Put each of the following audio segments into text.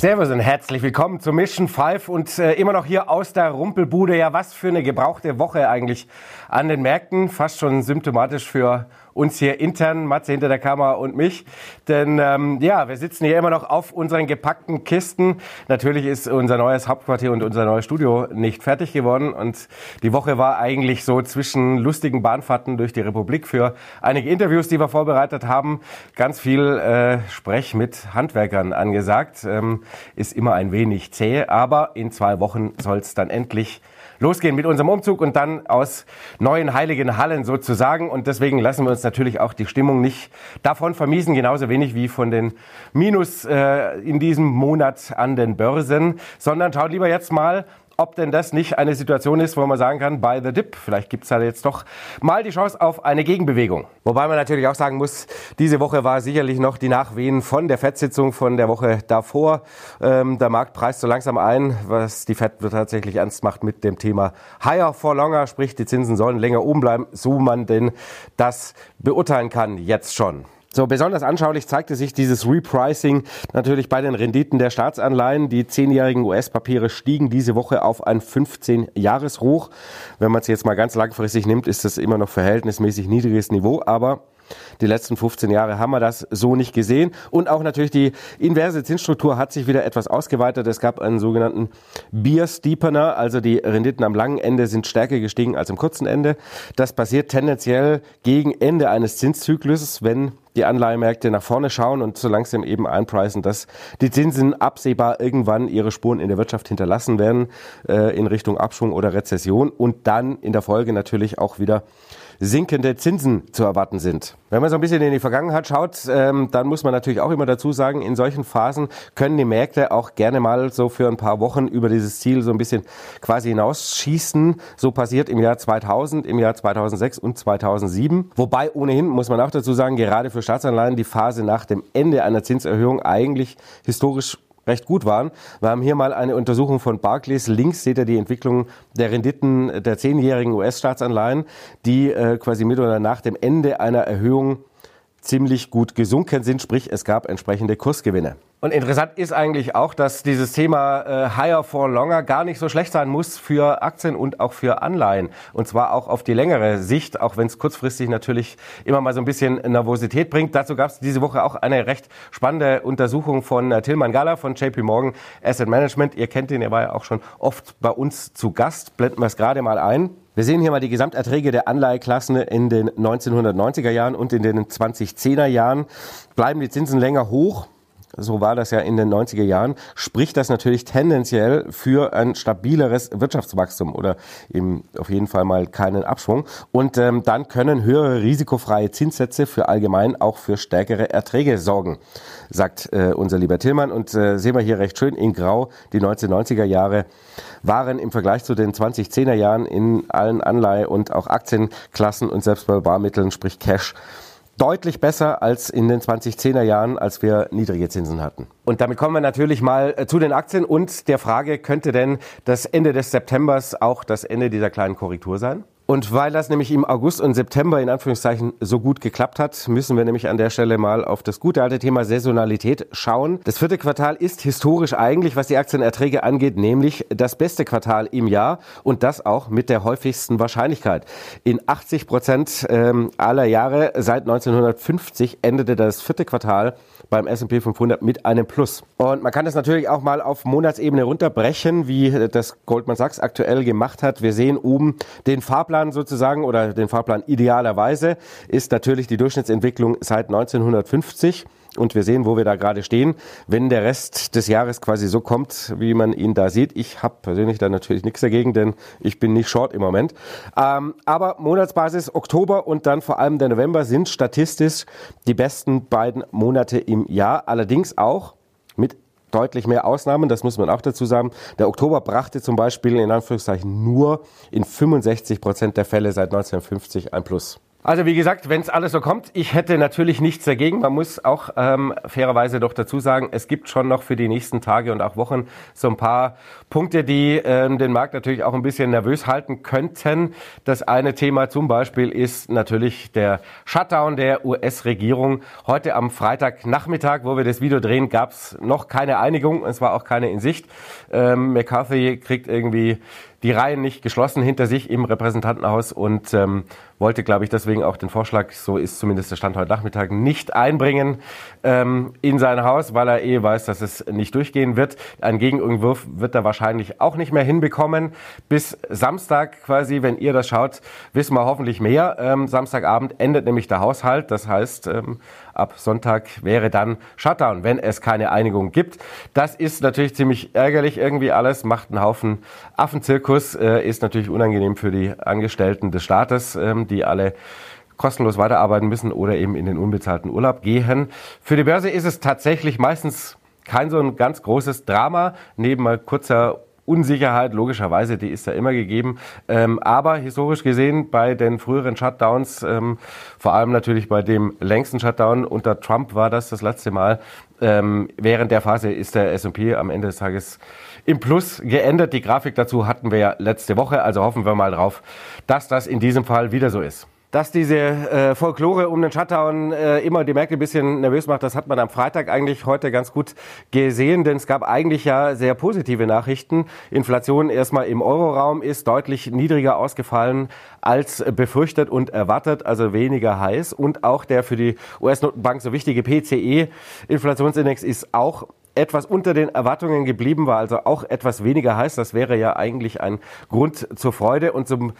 Servus und herzlich willkommen zu Mission 5 und äh, immer noch hier aus der Rumpelbude. Ja, was für eine gebrauchte Woche eigentlich an den Märkten. Fast schon symptomatisch für uns hier intern, Matze hinter der Kamera und mich. Denn ähm, ja, wir sitzen hier immer noch auf unseren gepackten Kisten. Natürlich ist unser neues Hauptquartier und unser neues Studio nicht fertig geworden. Und die Woche war eigentlich so zwischen lustigen Bahnfahrten durch die Republik für einige Interviews, die wir vorbereitet haben. Ganz viel äh, Sprech mit Handwerkern angesagt. Ähm, ist immer ein wenig zäh, aber in zwei Wochen soll es dann endlich losgehen mit unserem Umzug und dann aus neuen heiligen Hallen sozusagen. Und deswegen lassen wir uns natürlich auch die Stimmung nicht davon vermiesen, genauso wenig wie von den Minus äh, in diesem Monat an den Börsen, sondern schaut lieber jetzt mal ob denn das nicht eine Situation ist, wo man sagen kann, by the dip, vielleicht gibt es da jetzt doch mal die Chance auf eine Gegenbewegung. Wobei man natürlich auch sagen muss, diese Woche war sicherlich noch die Nachwehen von der FED-Sitzung von der Woche davor. Ähm, der Markt preist so langsam ein, was die FED tatsächlich ernst macht mit dem Thema higher for longer, sprich die Zinsen sollen länger oben bleiben, so man denn das beurteilen kann jetzt schon. So, besonders anschaulich zeigte sich dieses Repricing natürlich bei den Renditen der Staatsanleihen. Die zehnjährigen US-Papiere stiegen diese Woche auf ein 15-Jahres-Hoch. Wenn man es jetzt mal ganz langfristig nimmt, ist das immer noch verhältnismäßig niedriges Niveau, aber die letzten 15 Jahre haben wir das so nicht gesehen. Und auch natürlich die inverse Zinsstruktur hat sich wieder etwas ausgeweitet. Es gab einen sogenannten Beer Steepener, also die Renditen am langen Ende sind stärker gestiegen als am kurzen Ende. Das passiert tendenziell gegen Ende eines Zinszyklus, wenn die Anleihemärkte nach vorne schauen und so langsam eben einpreisen, dass die Zinsen absehbar irgendwann ihre Spuren in der Wirtschaft hinterlassen werden äh, in Richtung Abschwung oder Rezession und dann in der Folge natürlich auch wieder sinkende Zinsen zu erwarten sind. Wenn man so ein bisschen in die Vergangenheit schaut, ähm, dann muss man natürlich auch immer dazu sagen, in solchen Phasen können die Märkte auch gerne mal so für ein paar Wochen über dieses Ziel so ein bisschen quasi hinausschießen. So passiert im Jahr 2000, im Jahr 2006 und 2007. Wobei ohnehin, muss man auch dazu sagen, gerade für Staatsanleihen die Phase nach dem Ende einer Zinserhöhung eigentlich historisch recht gut waren. Wir haben hier mal eine Untersuchung von Barclays. Links seht ihr die Entwicklung der Renditen der zehnjährigen US-Staatsanleihen, die äh, quasi mit oder nach dem Ende einer Erhöhung ziemlich gut gesunken sind, sprich es gab entsprechende Kursgewinne. Und interessant ist eigentlich auch, dass dieses Thema äh, Higher for Longer gar nicht so schlecht sein muss für Aktien und auch für Anleihen. Und zwar auch auf die längere Sicht, auch wenn es kurzfristig natürlich immer mal so ein bisschen Nervosität bringt. Dazu gab es diese Woche auch eine recht spannende Untersuchung von äh, Tilman Gala von JP Morgan Asset Management. Ihr kennt ihn, er war ja auch schon oft bei uns zu Gast. Blenden wir es gerade mal ein. Wir sehen hier mal die Gesamterträge der Anleiheklassen in den 1990er Jahren und in den 2010er Jahren. Bleiben die Zinsen länger hoch, so war das ja in den 90er Jahren, spricht das natürlich tendenziell für ein stabileres Wirtschaftswachstum oder eben auf jeden Fall mal keinen Abschwung. Und ähm, dann können höhere risikofreie Zinssätze für allgemein auch für stärkere Erträge sorgen, sagt äh, unser lieber Tillmann. Und äh, sehen wir hier recht schön in Grau, die 1990er Jahre waren im Vergleich zu den 2010er Jahren in allen Anleihe- und auch Aktienklassen und selbst bei Barmitteln, sprich Cash, deutlich besser als in den 2010er Jahren, als wir niedrige Zinsen hatten. Und damit kommen wir natürlich mal äh, zu den Aktien und der Frage, könnte denn das Ende des Septembers auch das Ende dieser kleinen Korrektur sein? Und weil das nämlich im August und September in Anführungszeichen so gut geklappt hat, müssen wir nämlich an der Stelle mal auf das gute alte Thema Saisonalität schauen. Das vierte Quartal ist historisch eigentlich, was die Aktienerträge angeht, nämlich das beste Quartal im Jahr und das auch mit der häufigsten Wahrscheinlichkeit. In 80 Prozent ähm, aller Jahre seit 1950 endete das vierte Quartal beim S&P 500 mit einem Plus. Und man kann das natürlich auch mal auf Monatsebene runterbrechen, wie das Goldman Sachs aktuell gemacht hat. Wir sehen oben den Fahrplan sozusagen oder den Fahrplan idealerweise ist natürlich die Durchschnittsentwicklung seit 1950 und wir sehen, wo wir da gerade stehen. Wenn der Rest des Jahres quasi so kommt, wie man ihn da sieht, ich habe persönlich da natürlich nichts dagegen, denn ich bin nicht short im Moment. Ähm, aber Monatsbasis Oktober und dann vor allem der November sind statistisch die besten beiden Monate im Jahr. Allerdings auch deutlich mehr Ausnahmen, das muss man auch dazu sagen. Der Oktober brachte zum Beispiel in Anführungszeichen nur in 65 Prozent der Fälle seit 1950 ein Plus. Also wie gesagt, wenn es alles so kommt, ich hätte natürlich nichts dagegen. Man muss auch ähm, fairerweise doch dazu sagen, es gibt schon noch für die nächsten Tage und auch Wochen so ein paar Punkte, die ähm, den Markt natürlich auch ein bisschen nervös halten könnten. Das eine Thema zum Beispiel ist natürlich der Shutdown der US-Regierung. Heute am Freitagnachmittag, wo wir das Video drehen, gab es noch keine Einigung. Es war auch keine in Sicht. Ähm, McCarthy kriegt irgendwie die Reihen nicht geschlossen hinter sich im Repräsentantenhaus und ähm, wollte, glaube ich, deswegen auch den Vorschlag, so ist zumindest der Stand heute Nachmittag, nicht einbringen ähm, in sein Haus, weil er eh weiß, dass es nicht durchgehen wird. Ein Gegenentwurf wird er wahrscheinlich auch nicht mehr hinbekommen. Bis Samstag quasi, wenn ihr das schaut, wissen wir hoffentlich mehr. Ähm, Samstagabend endet nämlich der Haushalt. Das heißt, ähm, ab Sonntag wäre dann Shutdown, wenn es keine Einigung gibt. Das ist natürlich ziemlich ärgerlich irgendwie alles, macht einen Haufen Affenzirkus, äh, ist natürlich unangenehm für die Angestellten des Staates, ähm, die alle kostenlos weiterarbeiten müssen oder eben in den unbezahlten Urlaub gehen. Für die Börse ist es tatsächlich meistens kein so ein ganz großes Drama, neben mal kurzer Unsicherheit, logischerweise, die ist ja immer gegeben. Ähm, aber historisch gesehen bei den früheren Shutdowns, ähm, vor allem natürlich bei dem längsten Shutdown unter Trump war das das letzte Mal. Ähm, während der Phase ist der S&P am Ende des Tages im Plus geändert. Die Grafik dazu hatten wir ja letzte Woche, also hoffen wir mal drauf, dass das in diesem Fall wieder so ist. Dass diese äh, Folklore um den Shutdown äh, immer die Märkte ein bisschen nervös macht, das hat man am Freitag eigentlich heute ganz gut gesehen, denn es gab eigentlich ja sehr positive Nachrichten. Inflation erstmal im Euroraum ist deutlich niedriger ausgefallen als befürchtet und erwartet, also weniger heiß. Und auch der für die US-Notenbank so wichtige PCE-Inflationsindex ist auch etwas unter den Erwartungen geblieben, war also auch etwas weniger heiß. Das wäre ja eigentlich ein Grund zur Freude und zum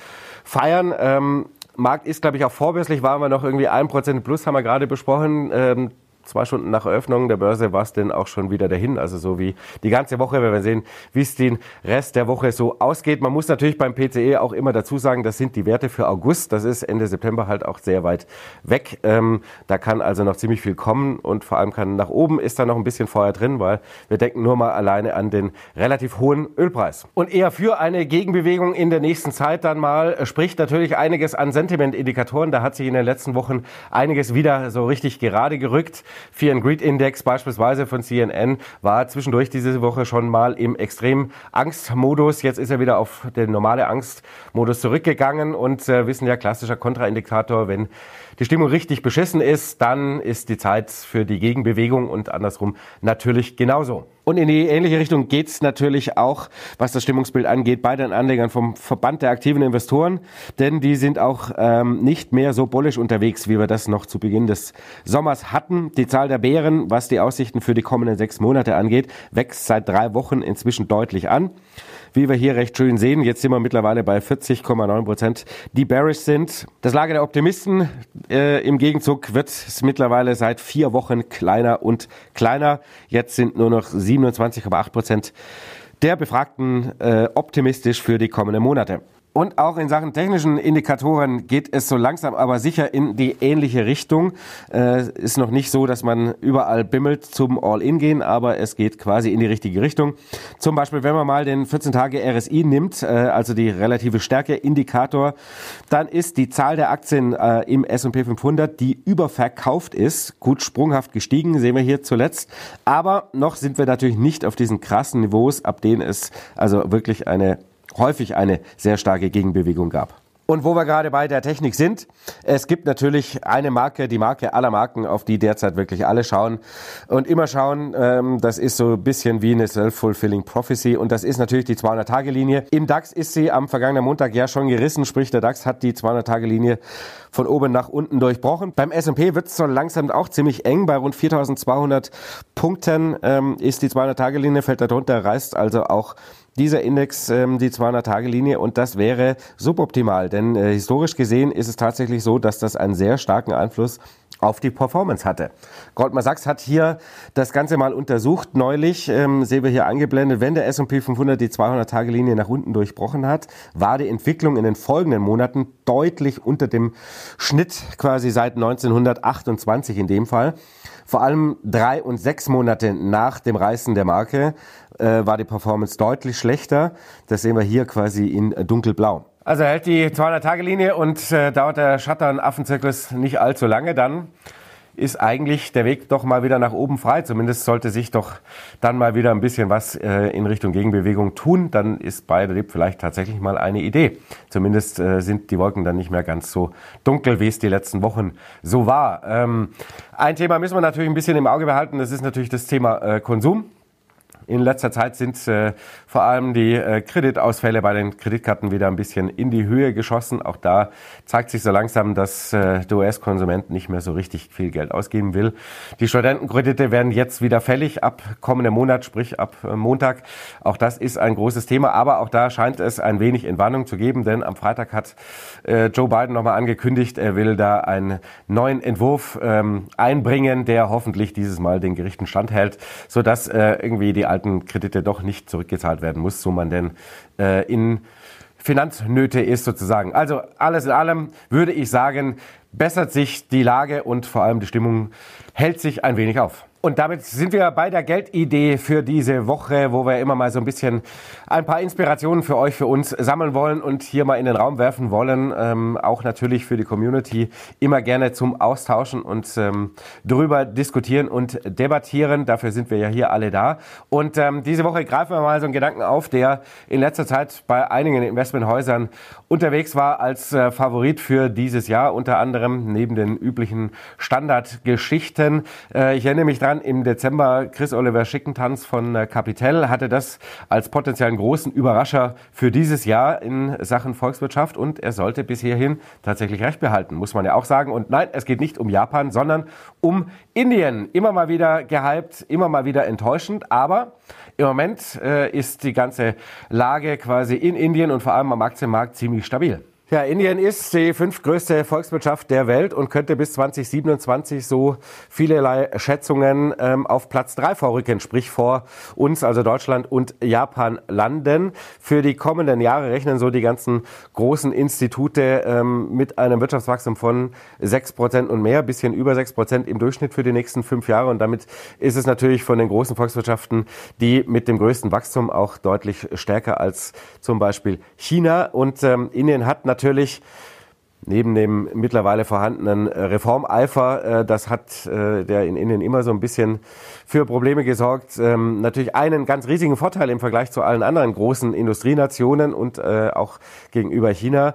Feiern. Ähm, Markt ist, glaube ich, auch vorbörslich, waren wir noch irgendwie ein Prozent plus, haben wir gerade besprochen. Ähm, zwei Stunden nach Eröffnung der Börse war es denn auch schon wieder dahin. Also so wie die ganze Woche. Wir werden sehen, wie es den Rest der Woche so ausgeht. Man muss natürlich beim PCE auch immer dazu sagen, das sind die Werte für August. Das ist Ende September halt auch sehr weit weg. Ähm, da kann also noch ziemlich viel kommen und vor allem kann nach oben ist da noch ein bisschen Feuer drin, weil wir denken nur mal alleine an den relativ hohen Ölpreis. Und eher für eine Gegenbewegung in der nächsten Zeit dann mal spricht natürlich einiges an Sentimentindikatoren. Da hat sich in den letzten Wochen einiges wieder so richtig gerade gerückt. Fear and Greed Index beispielsweise von CNN war zwischendurch diese Woche schon mal im extrem Angstmodus. Jetzt ist er wieder auf den normale Angstmodus zurückgegangen und äh, wissen ja klassischer Kontraindikator, wenn die Stimmung richtig beschissen ist, dann ist die Zeit für die Gegenbewegung und andersrum natürlich genauso. Und in die ähnliche Richtung geht es natürlich auch, was das Stimmungsbild angeht, bei den Anlegern vom Verband der aktiven Investoren, denn die sind auch ähm, nicht mehr so bullisch unterwegs, wie wir das noch zu Beginn des Sommers hatten. Die Zahl der Bären, was die Aussichten für die kommenden sechs Monate angeht, wächst seit drei Wochen inzwischen deutlich an wie wir hier recht schön sehen. Jetzt sind wir mittlerweile bei 40,9 Prozent, die bearish sind. Das Lager der Optimisten äh, im Gegenzug wird es mittlerweile seit vier Wochen kleiner und kleiner. Jetzt sind nur noch 27,8 Prozent der Befragten äh, optimistisch für die kommenden Monate. Und auch in Sachen technischen Indikatoren geht es so langsam aber sicher in die ähnliche Richtung. Äh, ist noch nicht so, dass man überall bimmelt zum All-In gehen, aber es geht quasi in die richtige Richtung. Zum Beispiel, wenn man mal den 14 Tage RSI nimmt, äh, also die relative Stärke Indikator, dann ist die Zahl der Aktien äh, im S&P 500, die überverkauft ist, gut sprunghaft gestiegen, sehen wir hier zuletzt. Aber noch sind wir natürlich nicht auf diesen krassen Niveaus, ab denen es also wirklich eine häufig eine sehr starke Gegenbewegung gab. Und wo wir gerade bei der Technik sind, es gibt natürlich eine Marke, die Marke aller Marken, auf die derzeit wirklich alle schauen und immer schauen. Ähm, das ist so ein bisschen wie eine self-fulfilling prophecy und das ist natürlich die 200-Tage-Linie. Im DAX ist sie am vergangenen Montag ja schon gerissen, sprich der DAX hat die 200-Tage-Linie von oben nach unten durchbrochen. Beim S&P wird es so langsam auch ziemlich eng. Bei rund 4.200 Punkten ähm, ist die 200-Tage-Linie, fällt darunter, reißt also auch dieser Index ähm, die 200-Tage-Linie und das wäre suboptimal, denn äh, historisch gesehen ist es tatsächlich so, dass das einen sehr starken Einfluss auf die Performance hatte. Goldman Sachs hat hier das Ganze mal untersucht. Neulich ähm, sehen wir hier angeblendet, wenn der S&P 500 die 200-Tage-Linie nach unten durchbrochen hat, war die Entwicklung in den folgenden Monaten deutlich unter dem Schnitt quasi seit 1928 in dem Fall. Vor allem drei und sechs Monate nach dem Reißen der Marke äh, war die Performance deutlich schlechter. Das sehen wir hier quasi in dunkelblau. Also hält die 200-Tage-Linie und äh, dauert der Shuttern-Affenzirkus nicht allzu lange, dann ist eigentlich der Weg doch mal wieder nach oben frei. Zumindest sollte sich doch dann mal wieder ein bisschen was äh, in Richtung Gegenbewegung tun. Dann ist bei vielleicht tatsächlich mal eine Idee. Zumindest äh, sind die Wolken dann nicht mehr ganz so dunkel, wie es die letzten Wochen so war. Ähm, ein Thema müssen wir natürlich ein bisschen im Auge behalten. Das ist natürlich das Thema äh, Konsum. In letzter Zeit sind äh, vor allem die äh, Kreditausfälle bei den Kreditkarten wieder ein bisschen in die Höhe geschossen. Auch da zeigt sich so langsam, dass äh, der US-Konsument nicht mehr so richtig viel Geld ausgeben will. Die Studentenkredite werden jetzt wieder fällig ab kommenden Monat, sprich ab äh, Montag. Auch das ist ein großes Thema, aber auch da scheint es ein wenig Entwarnung zu geben, denn am Freitag hat äh, Joe Biden nochmal angekündigt, er will da einen neuen Entwurf ähm, einbringen, der hoffentlich dieses Mal den Gerichten standhält, sodass äh, irgendwie die alten Kredite doch nicht zurückgezahlt werden muss, so man denn äh, in Finanznöte ist sozusagen. Also alles in allem würde ich sagen, bessert sich die Lage und vor allem die Stimmung hält sich ein wenig auf. Und damit sind wir bei der Geldidee für diese Woche, wo wir immer mal so ein bisschen ein paar Inspirationen für euch, für uns sammeln wollen und hier mal in den Raum werfen wollen. Ähm, auch natürlich für die Community immer gerne zum Austauschen und ähm, drüber diskutieren und debattieren. Dafür sind wir ja hier alle da. Und ähm, diese Woche greifen wir mal so einen Gedanken auf, der in letzter Zeit bei einigen Investmenthäusern unterwegs war als äh, Favorit für dieses Jahr, unter anderem neben den üblichen Standardgeschichten. Äh, ich erinnere mich dran, im Dezember Chris Oliver Schickentanz von äh, Capital hatte das als potenziellen großen Überrascher für dieses Jahr in Sachen Volkswirtschaft und er sollte bis hierhin tatsächlich recht behalten, muss man ja auch sagen. Und nein, es geht nicht um Japan, sondern um Indien. Immer mal wieder gehypt, immer mal wieder enttäuschend, aber im Moment äh, ist die ganze Lage quasi in Indien und vor allem am Aktienmarkt ziemlich stabil. Ja, Indien ist die fünftgrößte Volkswirtschaft der Welt und könnte bis 2027 so vielerlei Schätzungen ähm, auf Platz drei vorrücken, sprich vor uns, also Deutschland und Japan landen. Für die kommenden Jahre rechnen so die ganzen großen Institute ähm, mit einem Wirtschaftswachstum von sechs Prozent und mehr, bisschen über sechs Prozent im Durchschnitt für die nächsten fünf Jahre. Und damit ist es natürlich von den großen Volkswirtschaften die mit dem größten Wachstum auch deutlich stärker als zum Beispiel China. Und ähm, Indien hat natürlich natürlich neben dem mittlerweile vorhandenen Reformeifer, äh, das hat äh, der in Indien immer so ein bisschen für Probleme gesorgt. Ähm, natürlich einen ganz riesigen Vorteil im Vergleich zu allen anderen großen Industrienationen und äh, auch gegenüber China.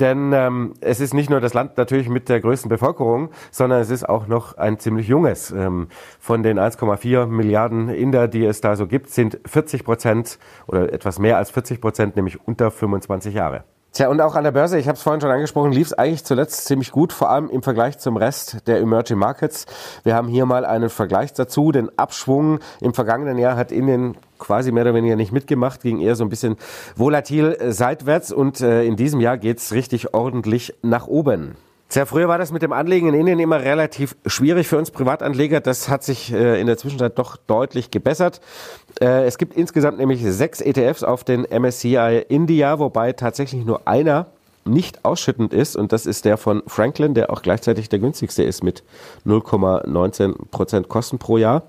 Denn ähm, es ist nicht nur das Land natürlich mit der größten Bevölkerung, sondern es ist auch noch ein ziemlich junges. Ähm, von den 1,4 Milliarden Inder, die es da so gibt, sind 40 Prozent oder etwas mehr als 40 Prozent nämlich unter 25 Jahre. Tja, und auch an der Börse, ich habe es vorhin schon angesprochen, lief es eigentlich zuletzt ziemlich gut, vor allem im Vergleich zum Rest der Emerging Markets. Wir haben hier mal einen Vergleich dazu. Den Abschwung im vergangenen Jahr hat Indien quasi mehr oder weniger nicht mitgemacht, ging eher so ein bisschen volatil äh, seitwärts und äh, in diesem Jahr geht's richtig ordentlich nach oben. Sehr früher war das mit dem Anlegen in Indien immer relativ schwierig für uns Privatanleger. Das hat sich äh, in der Zwischenzeit doch deutlich gebessert. Äh, es gibt insgesamt nämlich sechs ETFs auf den MSCI India, wobei tatsächlich nur einer nicht ausschüttend ist und das ist der von Franklin, der auch gleichzeitig der günstigste ist mit 0,19 Prozent Kosten pro Jahr.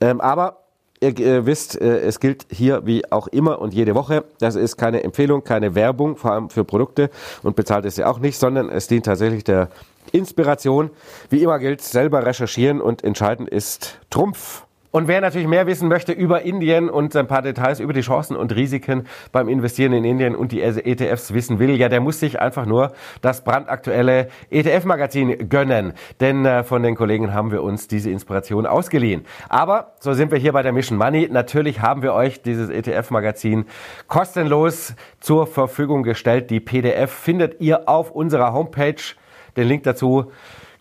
Ähm, aber ihr äh, wisst, äh, es gilt hier wie auch immer und jede Woche, das ist keine Empfehlung, keine Werbung, vor allem für Produkte und bezahlt ist ja auch nicht, sondern es dient tatsächlich der Inspiration. Wie immer gilt, selber recherchieren und entscheidend ist Trumpf. Und wer natürlich mehr wissen möchte über Indien und ein paar Details über die Chancen und Risiken beim Investieren in Indien und die ETFs wissen will, ja, der muss sich einfach nur das brandaktuelle ETF-Magazin gönnen. Denn äh, von den Kollegen haben wir uns diese Inspiration ausgeliehen. Aber so sind wir hier bei der Mission Money. Natürlich haben wir euch dieses ETF-Magazin kostenlos zur Verfügung gestellt. Die PDF findet ihr auf unserer Homepage. Den Link dazu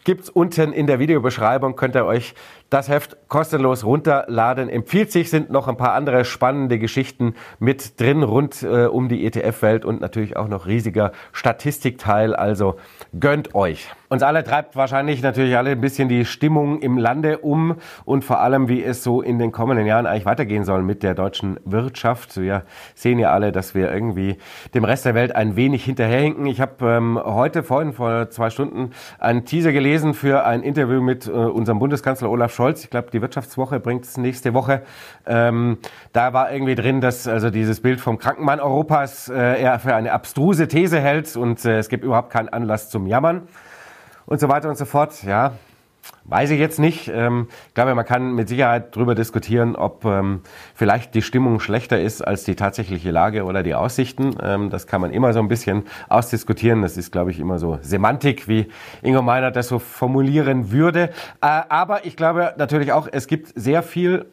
gibt's unten in der Videobeschreibung. Könnt ihr euch das Heft kostenlos runterladen. Empfiehlt sich, sind noch ein paar andere spannende Geschichten mit drin rund äh, um die ETF-Welt und natürlich auch noch riesiger Statistikteil. Also gönnt euch. Uns alle treibt wahrscheinlich natürlich alle ein bisschen die Stimmung im Lande um und vor allem, wie es so in den kommenden Jahren eigentlich weitergehen soll mit der deutschen Wirtschaft. Wir sehen ja alle, dass wir irgendwie dem Rest der Welt ein wenig hinterherhinken. Ich habe ähm, heute vorhin vor zwei Stunden einen Teaser gelesen für ein Interview mit äh, unserem Bundeskanzler Olaf Scholz Scholz, ich glaube, die Wirtschaftswoche bringt es nächste Woche. Ähm, da war irgendwie drin, dass also dieses Bild vom Krankenmann Europas äh, er für eine abstruse These hält und äh, es gibt überhaupt keinen Anlass zum Jammern und so weiter und so fort. Ja, Weiß ich jetzt nicht. Ähm, ich glaube, man kann mit Sicherheit darüber diskutieren, ob ähm, vielleicht die Stimmung schlechter ist als die tatsächliche Lage oder die Aussichten. Ähm, das kann man immer so ein bisschen ausdiskutieren. Das ist, glaube ich, immer so Semantik, wie Ingo Meiner das so formulieren würde. Äh, aber ich glaube natürlich auch, es gibt sehr viel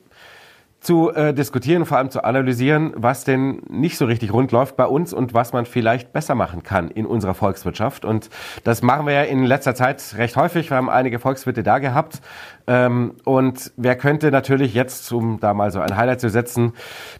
zu äh, diskutieren, vor allem zu analysieren, was denn nicht so richtig rund läuft bei uns und was man vielleicht besser machen kann in unserer Volkswirtschaft. Und das machen wir ja in letzter Zeit recht häufig. Wir haben einige Volkswirte da gehabt. Ähm, und wer könnte natürlich jetzt, um da mal so ein Highlight zu setzen,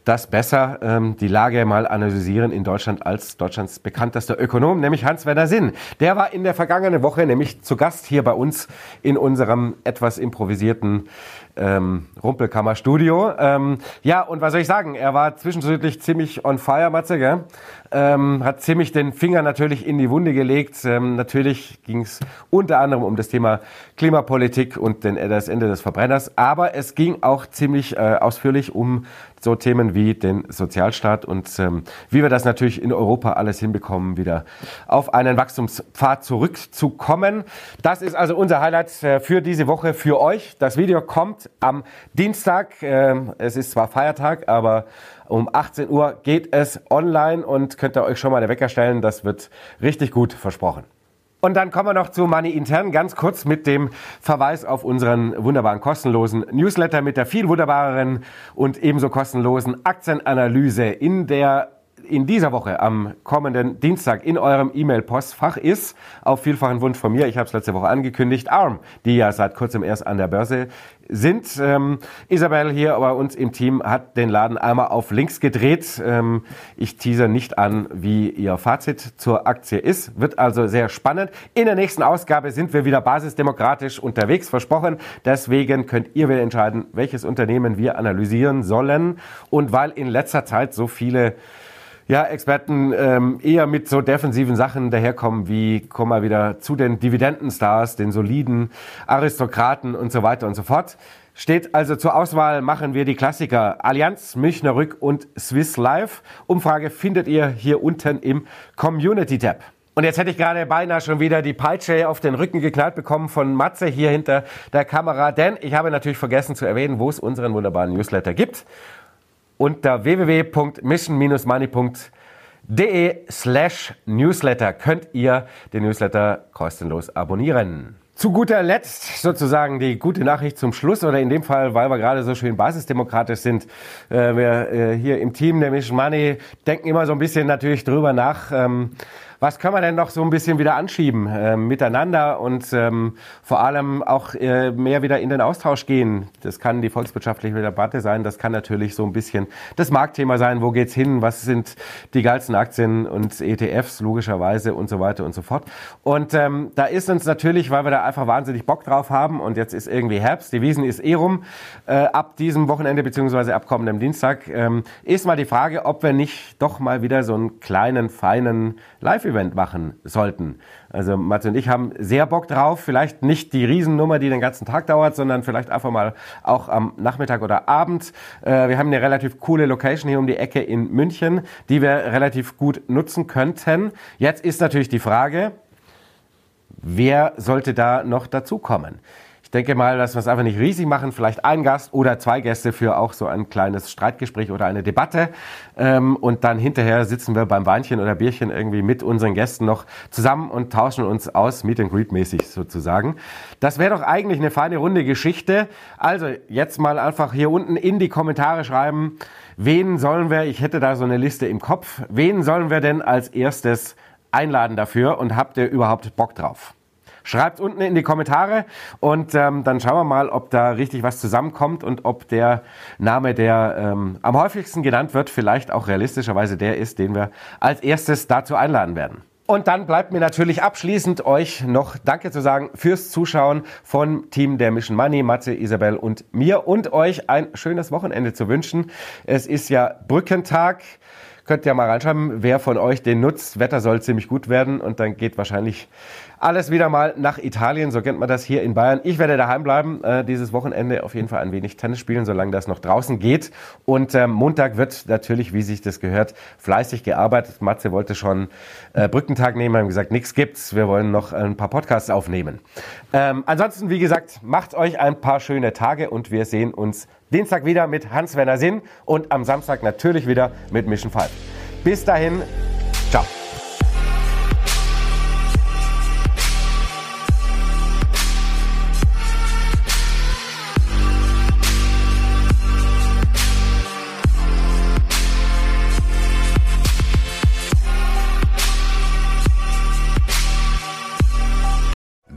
das besser ähm, die Lage mal analysieren in Deutschland als Deutschlands bekanntester Ökonom, nämlich Hans-Werner Sinn. Der war in der vergangenen Woche nämlich zu Gast hier bei uns in unserem etwas improvisierten ähm, Rumpelkammer-Studio. Ähm, ja, und was soll ich sagen? Er war zwischenzeitlich ziemlich on fire, Matze, gell? Ähm, hat ziemlich den Finger natürlich in die Wunde gelegt. Ähm, natürlich ging es unter anderem um das Thema Klimapolitik und den, das Ende des Verbrenners, aber es ging auch ziemlich äh, ausführlich um so Themen wie den Sozialstaat und ähm, wie wir das natürlich in Europa alles hinbekommen, wieder auf einen Wachstumspfad zurückzukommen. Das ist also unser Highlight äh, für diese Woche für euch. Das Video kommt am Dienstag. Ähm, es ist zwar Feiertag, aber um 18 Uhr geht es online und könnt ihr euch schon mal den Wecker stellen. Das wird richtig gut versprochen. Und dann kommen wir noch zu Money Intern, ganz kurz mit dem Verweis auf unseren wunderbaren kostenlosen Newsletter mit der viel wunderbareren und ebenso kostenlosen Aktienanalyse in der in dieser Woche am kommenden Dienstag in eurem E-Mail-Postfach ist, auf vielfachen Wunsch von mir, ich habe es letzte Woche angekündigt, ARM, die ja seit kurzem erst an der Börse sind. Ähm, Isabel hier bei uns im Team hat den Laden einmal auf links gedreht. Ähm, ich teaser nicht an, wie ihr Fazit zur Aktie ist. Wird also sehr spannend. In der nächsten Ausgabe sind wir wieder basisdemokratisch unterwegs, versprochen. Deswegen könnt ihr wieder entscheiden, welches Unternehmen wir analysieren sollen. Und weil in letzter Zeit so viele ja, Experten ähm, eher mit so defensiven Sachen daherkommen, wie kommen wir wieder zu den Dividendenstars, den soliden Aristokraten und so weiter und so fort. Steht also zur Auswahl, machen wir die Klassiker Allianz, Münchner Rück und Swiss Life. Umfrage findet ihr hier unten im Community-Tab. Und jetzt hätte ich gerade beinahe schon wieder die Peitsche auf den Rücken geknallt bekommen von Matze hier hinter der Kamera, denn ich habe natürlich vergessen zu erwähnen, wo es unseren wunderbaren Newsletter gibt. Unter www.missionmoney.de slash Newsletter könnt ihr den Newsletter kostenlos abonnieren. Zu guter Letzt sozusagen die gute Nachricht zum Schluss oder in dem Fall, weil wir gerade so schön basisdemokratisch sind. Äh, wir äh, hier im Team der Mission Money denken immer so ein bisschen natürlich drüber nach. Ähm, was können wir denn noch so ein bisschen wieder anschieben äh, miteinander und ähm, vor allem auch äh, mehr wieder in den Austausch gehen? Das kann die volkswirtschaftliche Debatte sein, das kann natürlich so ein bisschen das Marktthema sein, wo geht's hin, was sind die geilsten Aktien und ETFs logischerweise und so weiter und so fort. Und ähm, da ist uns natürlich, weil wir da einfach wahnsinnig Bock drauf haben und jetzt ist irgendwie Herbst, die Wiesen ist eh rum, äh, ab diesem Wochenende beziehungsweise ab kommendem Dienstag, ähm, ist mal die Frage, ob wir nicht doch mal wieder so einen kleinen, feinen Live Event machen sollten. Also Mats und ich haben sehr Bock drauf. Vielleicht nicht die Riesennummer, die den ganzen Tag dauert, sondern vielleicht einfach mal auch am Nachmittag oder Abend. Äh, wir haben eine relativ coole Location hier um die Ecke in München, die wir relativ gut nutzen könnten. Jetzt ist natürlich die Frage, wer sollte da noch dazukommen? Ich denke mal, dass wir es einfach nicht riesig machen, vielleicht ein Gast oder zwei Gäste für auch so ein kleines Streitgespräch oder eine Debatte. Ähm, und dann hinterher sitzen wir beim Weinchen oder Bierchen irgendwie mit unseren Gästen noch zusammen und tauschen uns aus, Meet and Greet mäßig sozusagen. Das wäre doch eigentlich eine feine runde Geschichte. Also jetzt mal einfach hier unten in die Kommentare schreiben, wen sollen wir, ich hätte da so eine Liste im Kopf, wen sollen wir denn als erstes einladen dafür und habt ihr überhaupt Bock drauf? Schreibt unten in die Kommentare und ähm, dann schauen wir mal, ob da richtig was zusammenkommt und ob der Name, der ähm, am häufigsten genannt wird, vielleicht auch realistischerweise der ist, den wir als erstes dazu einladen werden. Und dann bleibt mir natürlich abschließend euch noch Danke zu sagen fürs Zuschauen von Team der Mission Money, Matze, Isabel und mir und euch ein schönes Wochenende zu wünschen. Es ist ja Brückentag. Könnt ihr mal reinschreiben, wer von euch den nutzt. Wetter soll ziemlich gut werden und dann geht wahrscheinlich alles wieder mal nach Italien, so kennt man das hier in Bayern. Ich werde daheim bleiben, äh, dieses Wochenende auf jeden Fall ein wenig Tennis spielen, solange das noch draußen geht. Und ähm, Montag wird natürlich, wie sich das gehört, fleißig gearbeitet. Matze wollte schon äh, Brückentag nehmen, haben gesagt, nichts gibt's, wir wollen noch ein paar Podcasts aufnehmen. Ähm, ansonsten, wie gesagt, macht euch ein paar schöne Tage und wir sehen uns Dienstag wieder mit Hans-Werner Sinn und am Samstag natürlich wieder mit Mission 5. Bis dahin,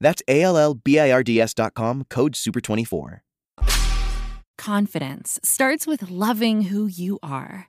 That's A-L-L-B-I-R-D-S dot com, code SUPER24. Confidence starts with loving who you are.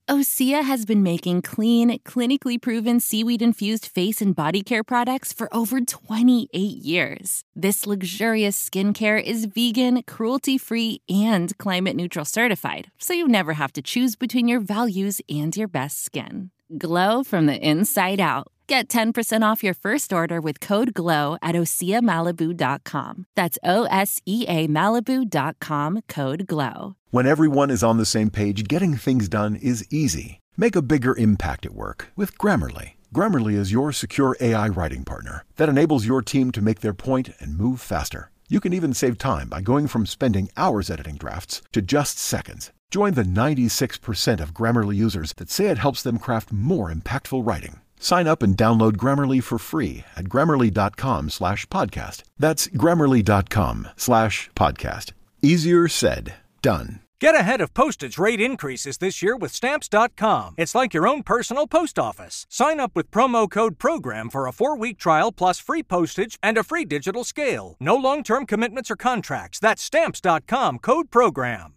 Osea has been making clean, clinically proven seaweed infused face and body care products for over 28 years. This luxurious skincare is vegan, cruelty free, and climate neutral certified, so you never have to choose between your values and your best skin. Glow from the inside out. Get 10% off your first order with code GLOW at OseaMalibu.com. That's O S E A Malibu.com code GLOW. When everyone is on the same page, getting things done is easy. Make a bigger impact at work with Grammarly. Grammarly is your secure AI writing partner that enables your team to make their point and move faster. You can even save time by going from spending hours editing drafts to just seconds. Join the 96% of Grammarly users that say it helps them craft more impactful writing. Sign up and download Grammarly for free at grammarly.com slash podcast. That's grammarly.com slash podcast. Easier said, done. Get ahead of postage rate increases this year with Stamps.com. It's like your own personal post office. Sign up with promo code PROGRAM for a four week trial plus free postage and a free digital scale. No long term commitments or contracts. That's Stamps.com code PROGRAM.